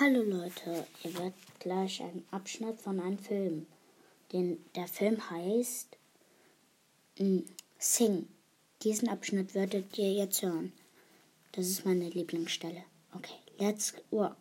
Hallo Leute, ihr werdet gleich einen Abschnitt von einem Film. Den, der Film heißt mh, Sing. Diesen Abschnitt werdet ihr jetzt hören. Das ist meine Lieblingsstelle. Okay, let's work.